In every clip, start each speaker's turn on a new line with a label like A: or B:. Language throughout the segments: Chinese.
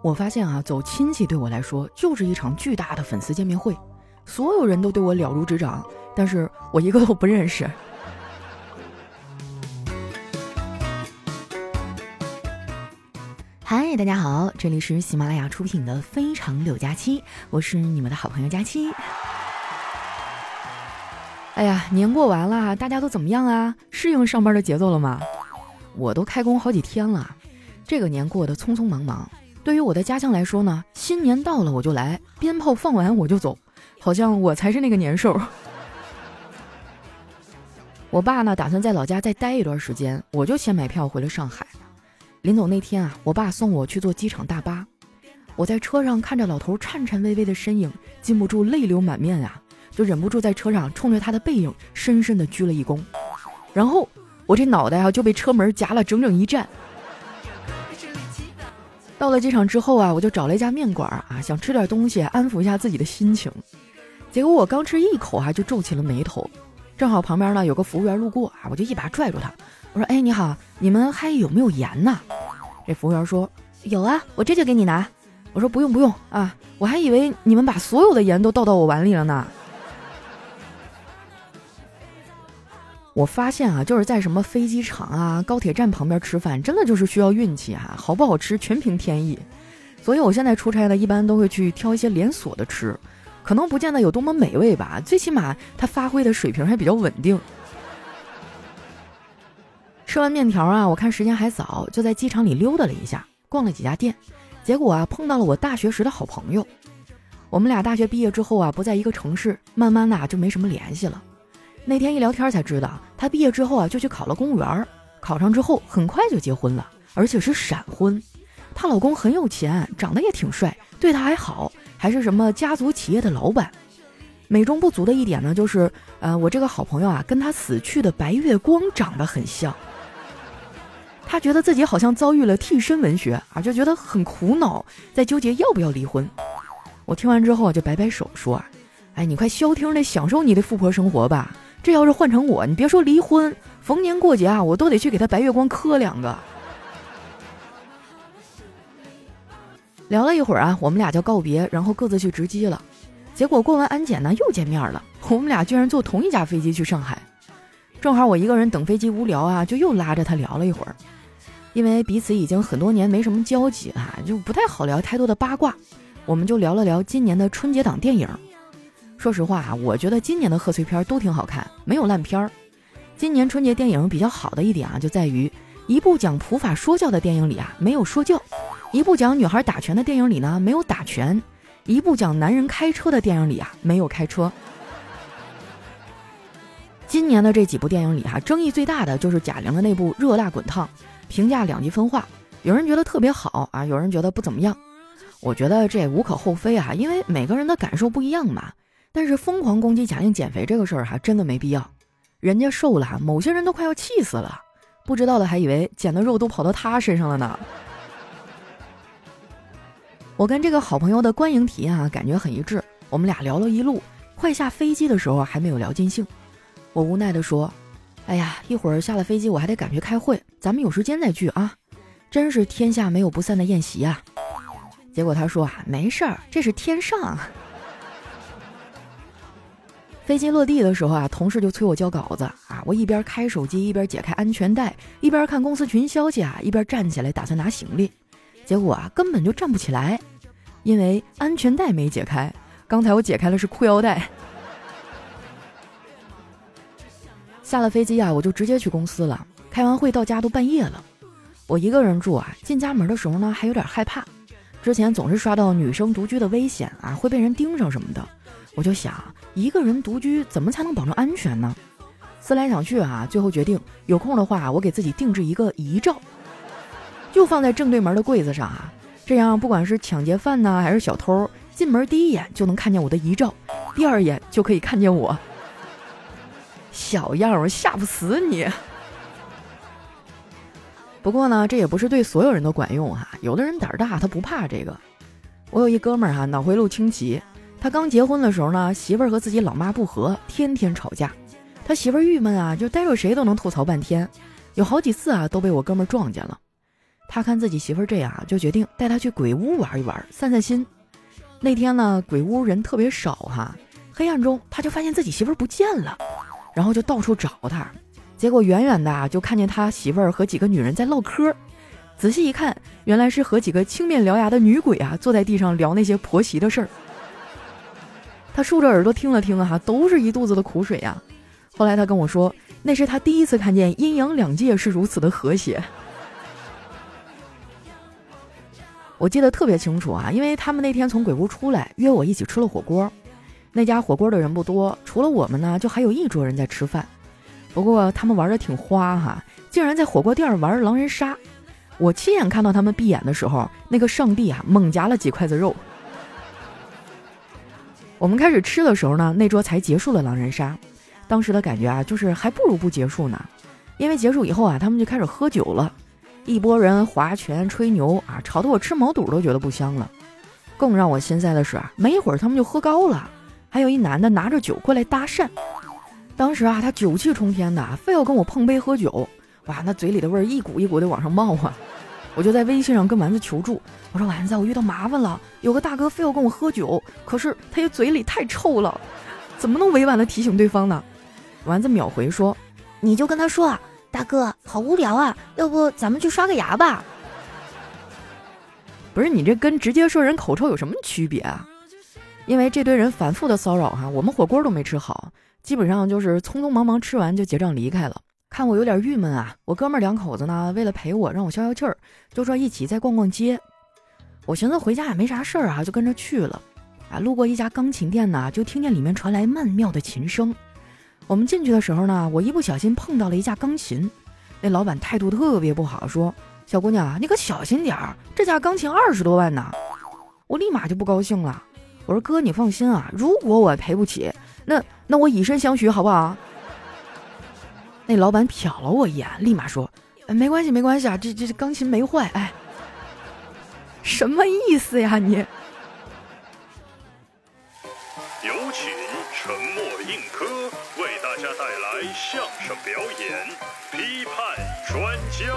A: 我发现啊，走亲戚对我来说就是一场巨大的粉丝见面会，所有人都对我了如指掌，但是我一个都不认识。嗨，大家好，这里是喜马拉雅出品的《非常六加七》，我是你们的好朋友佳期。哎呀，年过完了，大家都怎么样啊？适应上班的节奏了吗？我都开工好几天了，这个年过得匆匆忙忙。对于我的家乡来说呢，新年到了我就来，鞭炮放完我就走，好像我才是那个年兽。我爸呢打算在老家再待一段时间，我就先买票回了上海。临走那天啊，我爸送我去坐机场大巴，我在车上看着老头颤颤巍巍的身影，禁不住泪流满面啊，就忍不住在车上冲着他的背影深深的鞠了一躬，然后我这脑袋啊就被车门夹了整整一站。到了机场之后啊，我就找了一家面馆啊，想吃点东西安抚一下自己的心情。结果我刚吃一口啊，就皱起了眉头。正好旁边呢有个服务员路过啊，我就一把拽住他，我说：“哎，你好，你们还有没有盐呢？”这服务员说：“有啊，我这就给你拿。”我说：“不用不用啊，我还以为你们把所有的盐都倒到我碗里了呢。”我发现啊，就是在什么飞机场啊、高铁站旁边吃饭，真的就是需要运气哈，好不好吃全凭天意。所以我现在出差呢，一般都会去挑一些连锁的吃，可能不见得有多么美味吧，最起码它发挥的水平还比较稳定。吃完面条啊，我看时间还早，就在机场里溜达了一下，逛了几家店，结果啊，碰到了我大学时的好朋友。我们俩大学毕业之后啊，不在一个城市，慢慢的就没什么联系了。那天一聊天才知道，她毕业之后啊就去考了公务员，考上之后很快就结婚了，而且是闪婚。她老公很有钱，长得也挺帅，对她还好，还是什么家族企业的老板。美中不足的一点呢，就是呃，我这个好朋友啊，跟她死去的白月光长得很像。她觉得自己好像遭遇了替身文学啊，就觉得很苦恼，在纠结要不要离婚。我听完之后就摆摆手说：“哎，你快消停的享受你的富婆生活吧。”这要是换成我，你别说离婚，逢年过节啊，我都得去给他白月光磕两个。聊了一会儿啊，我们俩就告别，然后各自去值机了。结果过完安检呢，又见面了。我们俩居然坐同一架飞机去上海。正好我一个人等飞机无聊啊，就又拉着他聊了一会儿。因为彼此已经很多年没什么交集啊，就不太好聊太多的八卦。我们就聊了聊今年的春节档电影。说实话啊，我觉得今年的贺岁片都挺好看，没有烂片儿。今年春节电影比较好的一点啊，就在于一部讲普法说教的电影里啊，没有说教；一部讲女孩打拳的电影里呢，没有打拳；一部讲男人开车的电影里啊，没有开车。今年的这几部电影里哈，争议最大的就是贾玲的那部《热辣滚烫》，评价两极分化，有人觉得特别好啊，有人觉得不怎么样。我觉得这也无可厚非啊，因为每个人的感受不一样嘛。但是疯狂攻击贾玲减肥这个事儿哈，真的没必要。人家瘦了，某些人都快要气死了。不知道的还以为减的肉都跑到她身上了呢。我跟这个好朋友的观影体验啊，感觉很一致。我们俩聊了一路，快下飞机的时候还没有聊尽兴。我无奈的说：“哎呀，一会儿下了飞机我还得赶去开会，咱们有时间再聚啊。”真是天下没有不散的宴席啊。结果他说啊，没事儿，这是天上。飞机落地的时候啊，同事就催我交稿子啊。我一边开手机，一边解开安全带，一边看公司群消息啊，一边站起来打算拿行李。结果啊，根本就站不起来，因为安全带没解开。刚才我解开的是裤腰带。下了飞机啊，我就直接去公司了。开完会到家都半夜了。我一个人住啊，进家门的时候呢，还有点害怕。之前总是刷到女生独居的危险啊，会被人盯上什么的。我就想，一个人独居怎么才能保证安全呢？思来想去啊，最后决定有空的话，我给自己定制一个遗照，就放在正对门的柜子上啊。这样，不管是抢劫犯呢，还是小偷，进门第一眼就能看见我的遗照，第二眼就可以看见我。小样儿，我吓不死你。不过呢，这也不是对所有人都管用哈。有的人胆儿大，他不怕这个。我有一哥们儿哈，脑回路清奇。他刚结婚的时候呢，媳妇儿和自己老妈不和，天天吵架。他媳妇儿郁闷啊，就逮着谁都能吐槽半天，有好几次啊都被我哥们儿撞见了。他看自己媳妇儿这样，就决定带她去鬼屋玩一玩，散散心。那天呢，鬼屋人特别少哈，黑暗中他就发现自己媳妇儿不见了，然后就到处找他，结果远远的就看见他媳妇儿和几个女人在唠嗑，仔细一看，原来是和几个青面獠牙的女鬼啊坐在地上聊那些婆媳的事儿。他竖着耳朵听了听啊，都是一肚子的苦水呀。后来他跟我说，那是他第一次看见阴阳两界是如此的和谐。我记得特别清楚啊，因为他们那天从鬼屋出来，约我一起吃了火锅。那家火锅的人不多，除了我们呢，就还有一桌人在吃饭。不过他们玩的挺花哈，竟然在火锅店玩狼人杀。我亲眼看到他们闭眼的时候，那个上帝啊猛夹了几筷子肉。我们开始吃的时候呢，那桌才结束了狼人杀。当时的感觉啊，就是还不如不结束呢，因为结束以后啊，他们就开始喝酒了。一拨人划拳吹牛啊，吵得我吃毛肚都觉得不香了。更让我心塞的是啊，没一会儿他们就喝高了，还有一男的拿着酒过来搭讪。当时啊，他酒气冲天的，非要跟我碰杯喝酒。哇，那嘴里的味儿一股一股的往上冒啊！我就在微信上跟丸子求助，我说丸子，我遇到麻烦了，有个大哥非要跟我喝酒，可是他也嘴里太臭了，怎么能委婉的提醒对方呢？丸子秒回说，你就跟他说啊。大哥，好无聊啊！要不咱们去刷个牙吧？不是你这跟直接说人口臭有什么区别啊？因为这堆人反复的骚扰哈，我们火锅都没吃好，基本上就是匆匆忙忙吃完就结账离开了。看我有点郁闷啊，我哥们两口子呢，为了陪我让我消消气儿，就说一起再逛逛街。我寻思回家也没啥事儿啊，就跟着去了。啊，路过一家钢琴店呢，就听见里面传来曼妙的琴声。我们进去的时候呢，我一不小心碰到了一架钢琴，那老板态度特别不好，说：“小姑娘，你可小心点儿，这架钢琴二十多万呢。”我立马就不高兴了，我说：“哥，你放心啊，如果我赔不起，那那我以身相许好不好？”那老板瞟了我一眼，立马说：“没关系，没关系啊，这这钢琴没坏。”哎，什么意思呀你？
B: 有请沉默硬科为大家带来
A: 相声表演，批判专家。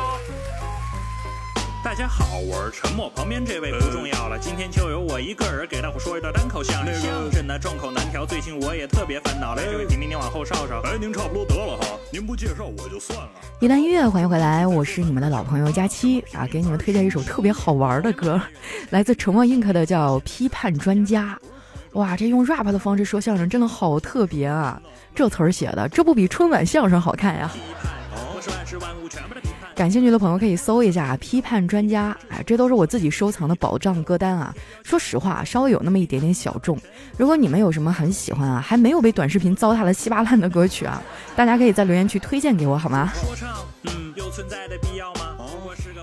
A: 大家好，我是沉默旁边这位不重要了，今天就由我一个人给大伙说一段单口相声。相声呢众口难调，最近我也特别烦恼嘞。这位平平，您往后稍稍。哎，您差不多得了哈，您不介绍我就算了。一段音乐，欢迎回来，我是你们的老朋友佳期啊，给你们推荐一首特别好玩的歌，来自沉默 ink 的叫《批判专家》。哇，这用 rap 的方式说相声真的好特别啊！这词儿写的，这不比春晚相声好看呀？感兴趣的朋友可以搜一下“批判专家”，哎，这都是我自己收藏的宝藏歌单啊。说实话，稍微有那么一点点小众。如果你们有什么很喜欢啊，还没有被短视频糟蹋的稀巴烂的歌曲啊，大家可以在留言区推荐给我，好吗？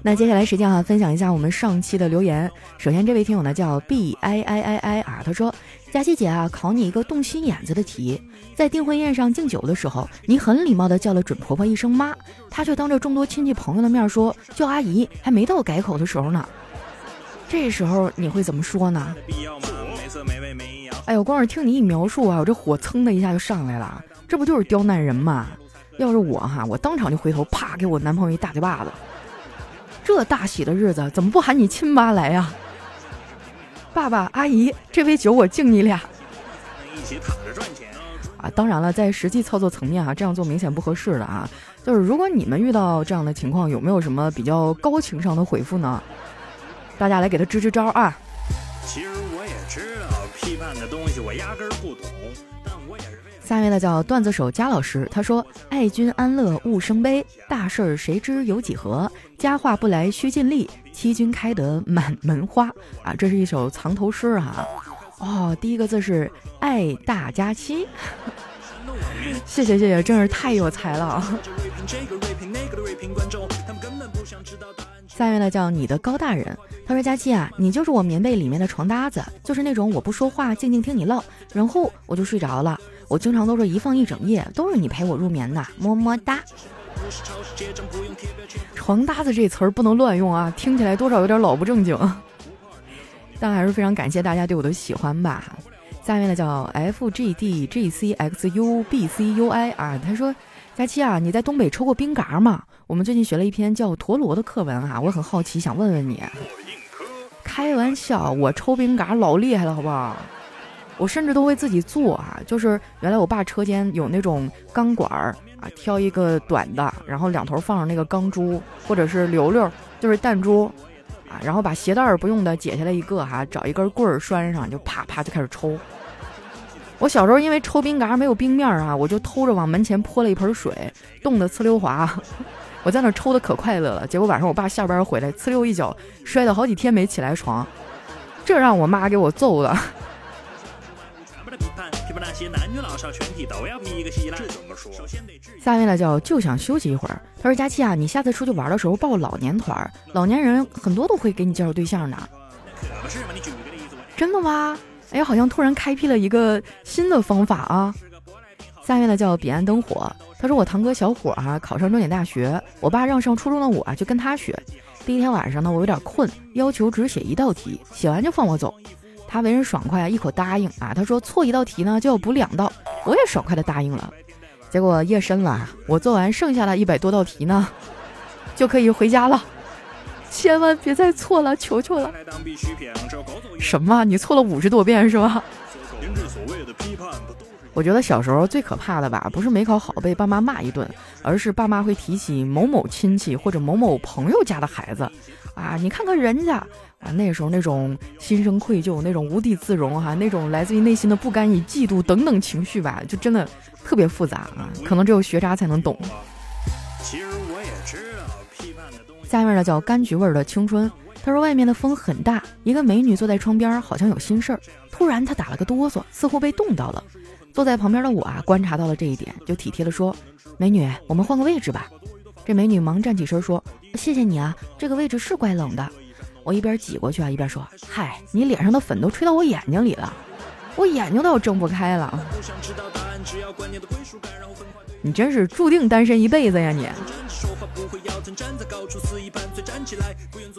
A: 那接下来时间啊，分享一下我们上期的留言。首先，这位听友呢叫 B I I I I 啊，他说：“佳琪姐啊，考你一个动心眼子的题，在订婚宴上敬酒的时候，你很礼貌的叫了准婆婆一声妈，她却当着众多亲戚朋友的面说叫阿姨，还没到改口的时候呢。这时候你会怎么说呢？”哎呦，光是听你一描述啊，我这火蹭的一下就上来了，这不就是刁难人吗？要是我哈，我当场就回头，啪给我男朋友一大嘴巴子。这大喜的日子，怎么不喊你亲妈来呀？爸爸、阿姨，这杯酒我敬你俩。一起躺着赚钱啊！当然了，在实际操作层面啊，这样做明显不合适的啊。就是如果你们遇到这样的情况，有没有什么比较高情商的回复呢？大家来给他支支招啊！其实我也知道批判的东西，我压根儿不懂。下面呢叫段子手佳老师，他说：“爱君安乐勿生悲，大事儿谁知有几何？佳话不来须尽力，欺君开得满门花。”啊，这是一首藏头诗啊。哦，第一个字是爱大家期，谢谢谢谢，真是太有才了。下面呢叫你的高大人，他说：“佳期啊，你就是我棉被里面的床搭子，就是那种我不说话，静静听你唠，然后我就睡着了。”我经常都是一放一整夜，都是你陪我入眠的，么么哒。床搭子这词儿不能乱用啊，听起来多少有点老不正经。但还是非常感谢大家对我的喜欢吧。下面呢叫 F G D G C X U B C U I 啊，他说：佳期啊，你在东北抽过冰嘎吗？我们最近学了一篇叫陀螺的课文啊，我很好奇，想问问你。开玩笑，我抽冰嘎老厉害了，好不好？我甚至都会自己做啊，就是原来我爸车间有那种钢管儿啊，挑一个短的，然后两头放上那个钢珠或者是溜溜，就是弹珠啊，然后把鞋带儿不用的解下来一个哈，找一根棍儿拴上，就啪啪就开始抽。我小时候因为抽冰嘎没有冰面啊，我就偷着往门前泼了一盆水，冻得呲溜滑。我在那抽的可快乐了，结果晚上我爸下班回来，呲溜一脚摔得好几天没起来床，这让我妈给我揍的。下面呢叫就想休息一会儿。他说：“佳期啊，你下次出去玩的时候报老年团，老年人很多都会给你介绍对象的。”真的吗？哎，好像突然开辟了一个新的方法啊！下面呢叫彼岸灯火。他说：“我堂哥小伙啊，考上重点大学，我爸让上初中的我啊就跟他学。第一天晚上呢，我有点困，要求只写一道题，写完就放我走。”他为人爽快啊，一口答应啊。他说错一道题呢就要补两道，我也爽快的答应了。结果夜深了，我做完剩下的一百多道题呢，就可以回家了。千万别再错了，求求了。什么？你错了五十多遍是吧？我觉得小时候最可怕的吧，不是没考好被爸妈骂一顿，而是爸妈会提起某某亲戚或者某某朋友家的孩子。啊，你看看人家啊，那时候那种心生愧疚，那种无地自容哈，那种来自于内心的不甘与嫉妒等等情绪吧，就真的特别复杂啊，可能只有学渣才能懂。其实下面呢叫柑橘味的青春。他说外面的风很大，一个美女坐在窗边，好像有心事儿。突然她打了个哆嗦，似乎被冻到了。坐在旁边的我啊，观察到了这一点，就体贴的说：“美女，我们换个位置吧。”这美女忙站起身说：“谢谢你啊，这个位置是怪冷的。”我一边挤过去啊，一边说：“嗨，你脸上的粉都吹到我眼睛里了，我眼睛都要睁不开了。”你真是注定单身一辈子呀你！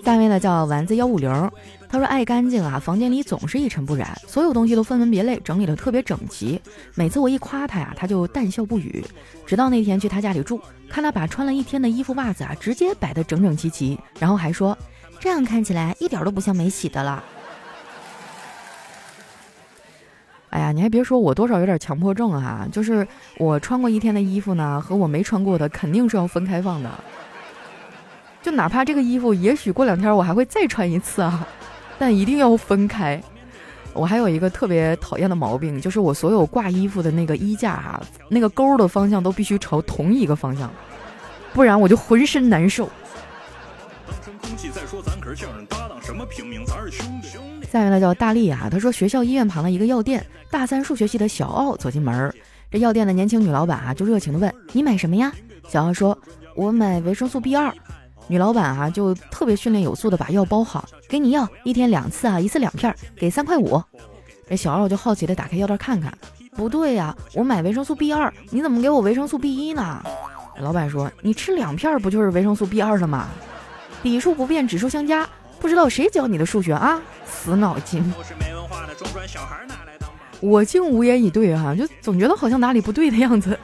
A: 下面呢叫丸子幺五零，他说爱干净啊，房间里总是一尘不染，所有东西都分门别类，整理的特别整齐。每次我一夸他呀，他就淡笑不语。直到那天去他家里住，看他把穿了一天的衣服袜子啊，直接摆得整整齐齐，然后还说这样看起来一点都不像没洗的了。哎呀，你还别说，我多少有点强迫症哈，就是我穿过一天的衣服呢，和我没穿过的肯定是要分开放的。就哪怕这个衣服，也许过两天我还会再穿一次啊，但一定要分开。我还有一个特别讨厌的毛病，就是我所有挂衣服的那个衣架哈，那个钩的方向都必须朝同一个方向，不然我就浑身难受。下面呢叫大力啊，他说学校医院旁的一个药店，大三数学系的小奥走进门，这药店的年轻女老板啊就热情的问你买什么呀？小奥说，我买维生素 B 二。女老板啊就特别训练有素的把药包好，给你药，一天两次啊，一次两片，给三块五。这小二就好奇的打开药袋看看，不对呀，我买维生素 B 二，你怎么给我维生素 B 一呢？老板说你吃两片不就是维生素 B 二了吗？底数不变，指数相加，不知道谁教你的数学啊？死脑筋！我竟无言以对哈，就总觉得好像哪里不对的样子。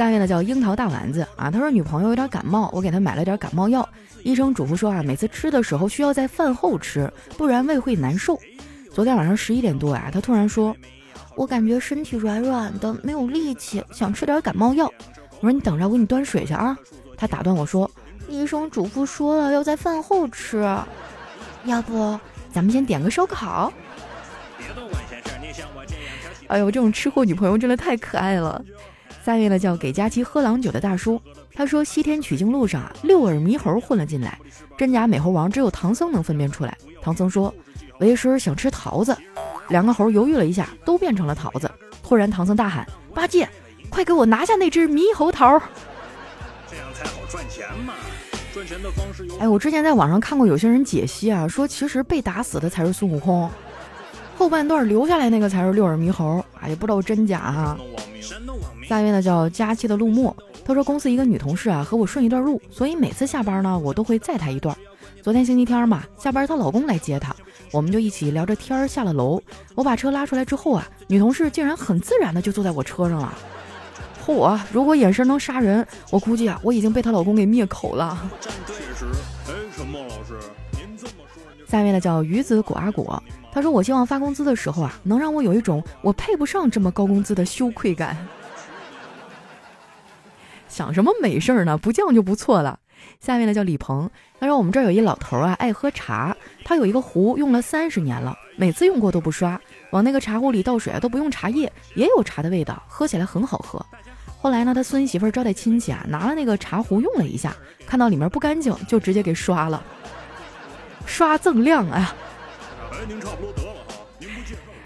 A: 下面呢叫樱桃大丸子啊，他说女朋友有点感冒，我给她买了点感冒药。医生嘱咐说啊，每次吃的时候需要在饭后吃，不然胃会难受。昨天晚上十一点多呀，他突然说，我感觉身体软软的，没有力气，想吃点感冒药。我说你等着，我给你端水去啊。他打断我说，医生嘱咐说了要在饭后吃，要不咱们先点个烧烤。哎呦，这种吃货女朋友真的太可爱了。下一位呢叫给佳琪喝郎酒的大叔，他说西天取经路上啊，六耳猕猴混了进来，真假美猴王只有唐僧能分辨出来。唐僧说：“为师想吃桃子。”两个猴犹豫了一下，都变成了桃子。突然唐僧大喊：“八戒，快给我拿下那只猕猴桃！”这样才好赚钱嘛！赚钱的方式有……哎，我之前在网上看过有些人解析啊，说其实被打死的才是孙悟空，后半段留下来那个才是六耳猕猴。哎，也不知道真假哈。下一位呢叫佳期的陆墨，他说公司一个女同事啊和我顺一段路，所以每次下班呢我都会载她一段。昨天星期天嘛，下班她老公来接她，我们就一起聊着天儿下了楼。我把车拉出来之后啊，女同事竟然很自然的就坐在我车上了。嚯，如果眼神能杀人，我估计啊，我已经被她老公给灭口了。下面呢叫鱼子果阿果，他说我希望发工资的时候啊，能让我有一种我配不上这么高工资的羞愧感。想什么美事儿呢？不降就不错了。下面呢叫李鹏，他说我们这儿有一老头啊，爱喝茶，他有一个壶用了三十年了，每次用过都不刷，往那个茶壶里倒水啊都不用茶叶，也有茶的味道，喝起来很好喝。后来呢，他孙媳妇招待亲戚啊，拿了那个茶壶用了一下，看到里面不干净，就直接给刷了，刷锃亮啊。哎，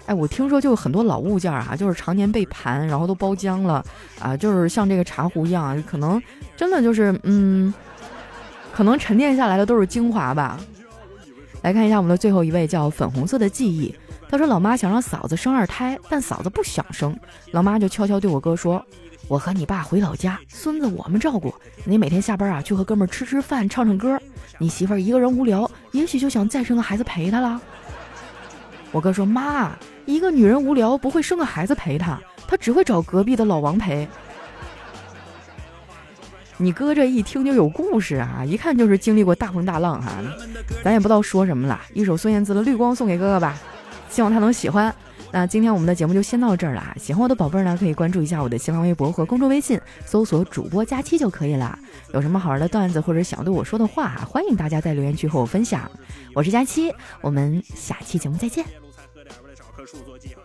A: 哎我听说就很多老物件啊，就是常年被盘，然后都包浆了啊，就是像这个茶壶一样，可能真的就是嗯，可能沉淀下来的都是精华吧。来看一下我们的最后一位，叫粉红色的记忆。他说：“老妈想让嫂子生二胎，但嫂子不想生，老妈就悄悄对我哥说：‘我和你爸回老家，孙子我们照顾，你每天下班啊去和哥们吃吃饭，唱唱歌。你媳妇儿一个人无聊，也许就想再生个孩子陪她了。’我哥说：‘妈。’一个女人无聊不会生个孩子陪她，她只会找隔壁的老王陪。你哥这一听就有故事啊，一看就是经历过大风大浪哈。咱也不知道说什么了，一首孙燕姿的《绿光》送给哥哥吧，希望他能喜欢。那今天我们的节目就先到这儿了，喜欢我的宝贝儿呢，可以关注一下我的新浪微博和公众微信，搜索主播佳期就可以了。有什么好玩的段子或者想对我说的话，欢迎大家在留言区和我分享。我是佳期，我们下期节目再见。数做记号。